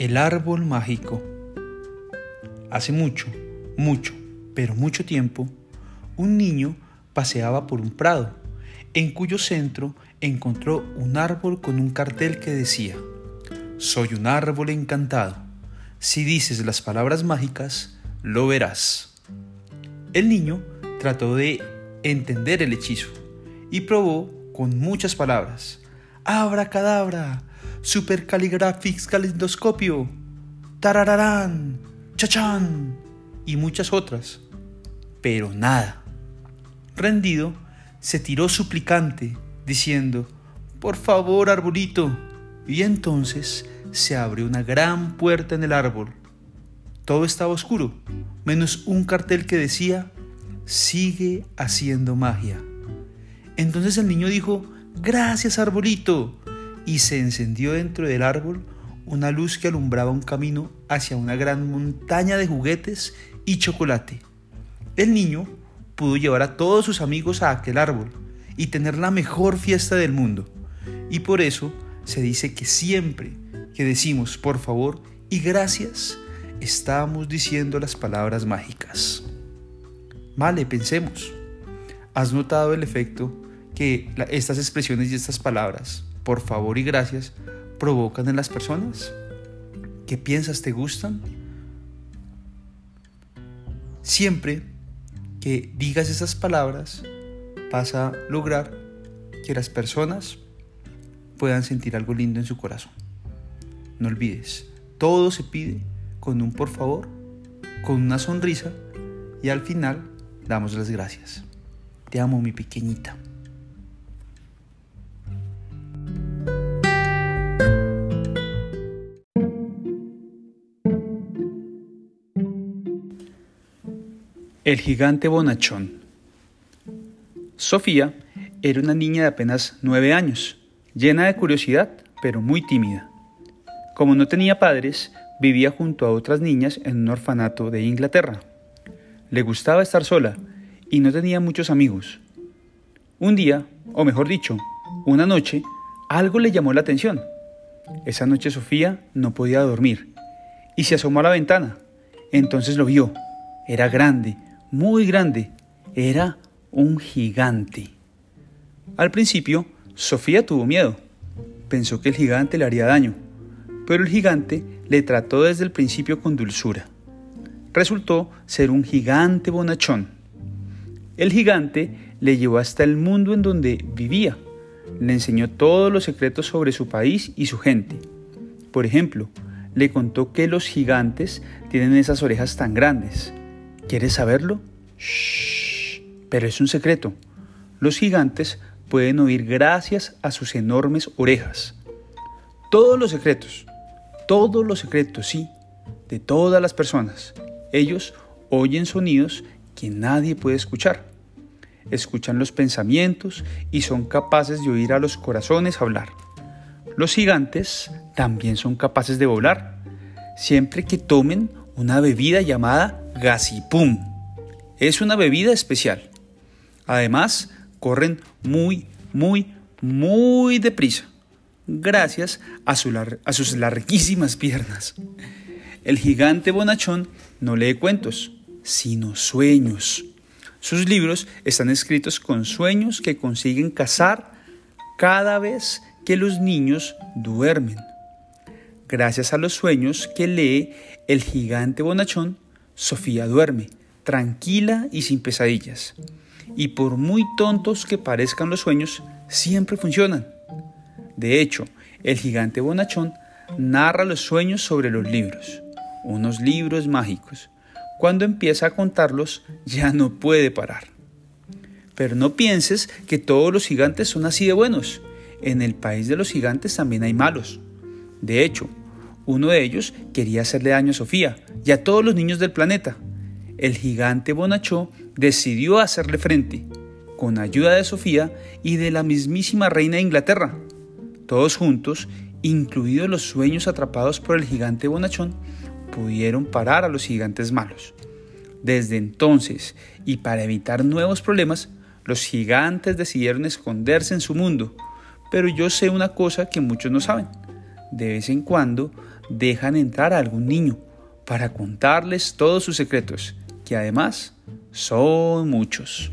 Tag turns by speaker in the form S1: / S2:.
S1: El árbol mágico. Hace mucho, mucho, pero mucho tiempo, un niño paseaba por un prado, en cuyo centro encontró un árbol con un cartel que decía, Soy un árbol encantado. Si dices las palabras mágicas, lo verás. El niño trató de entender el hechizo y probó con muchas palabras. Abra cadabra, calendoscopio, tarararán, chachán y muchas otras. Pero nada. Rendido, se tiró suplicante, diciendo, Por favor, arbolito. Y entonces se abrió una gran puerta en el árbol. Todo estaba oscuro, menos un cartel que decía, Sigue haciendo magia. Entonces el niño dijo, Gracias, arbolito y se encendió dentro del árbol una luz que alumbraba un camino hacia una gran montaña de juguetes y chocolate. El niño pudo llevar a todos sus amigos a aquel árbol y tener la mejor fiesta del mundo. Y por eso se dice que siempre que decimos por favor y gracias, estamos diciendo las palabras mágicas. Vale, pensemos. ¿Has notado el efecto que estas expresiones y estas palabras por favor y gracias provocan en las personas? ¿Qué piensas? ¿Te gustan? Siempre que digas esas palabras vas a lograr que las personas puedan sentir algo lindo en su corazón. No olvides, todo se pide con un por favor, con una sonrisa y al final damos las gracias. Te amo mi pequeñita. El gigante bonachón. Sofía era una niña de apenas nueve años, llena de curiosidad, pero muy tímida. Como no tenía padres, vivía junto a otras niñas en un orfanato de Inglaterra. Le gustaba estar sola y no tenía muchos amigos. Un día, o mejor dicho, una noche, algo le llamó la atención. Esa noche Sofía no podía dormir y se asomó a la ventana. Entonces lo vio. Era grande, muy grande. Era un gigante. Al principio, Sofía tuvo miedo. Pensó que el gigante le haría daño, pero el gigante le trató desde el principio con dulzura. Resultó ser un gigante bonachón. El gigante le llevó hasta el mundo en donde vivía. Le enseñó todos los secretos sobre su país y su gente. Por ejemplo, le contó que los gigantes tienen esas orejas tan grandes ¿Quieres saberlo? Shh, pero es un secreto. Los gigantes pueden oír gracias a sus enormes orejas. Todos los secretos, todos los secretos, sí, de todas las personas. Ellos oyen sonidos que nadie puede escuchar. Escuchan los pensamientos y son capaces de oír a los corazones hablar. Los gigantes también son capaces de volar, siempre que tomen una bebida llamada Gasipum. Es una bebida especial. Además, corren muy, muy, muy deprisa, gracias a, a sus larguísimas piernas. El gigante bonachón no lee cuentos, sino sueños. Sus libros están escritos con sueños que consiguen cazar cada vez que los niños duermen. Gracias a los sueños que lee el gigante bonachón, Sofía duerme, tranquila y sin pesadillas. Y por muy tontos que parezcan los sueños, siempre funcionan. De hecho, el gigante bonachón narra los sueños sobre los libros, unos libros mágicos. Cuando empieza a contarlos, ya no puede parar. Pero no pienses que todos los gigantes son así de buenos. En el país de los gigantes también hay malos. De hecho, uno de ellos quería hacerle daño a Sofía y a todos los niños del planeta. El gigante Bonachó decidió hacerle frente, con ayuda de Sofía y de la mismísima reina de Inglaterra. Todos juntos, incluidos los sueños atrapados por el gigante Bonachón, pudieron parar a los gigantes malos. Desde entonces, y para evitar nuevos problemas, los gigantes decidieron esconderse en su mundo. Pero yo sé una cosa que muchos no saben. De vez en cuando dejan entrar a algún niño para contarles todos sus secretos, que además son muchos.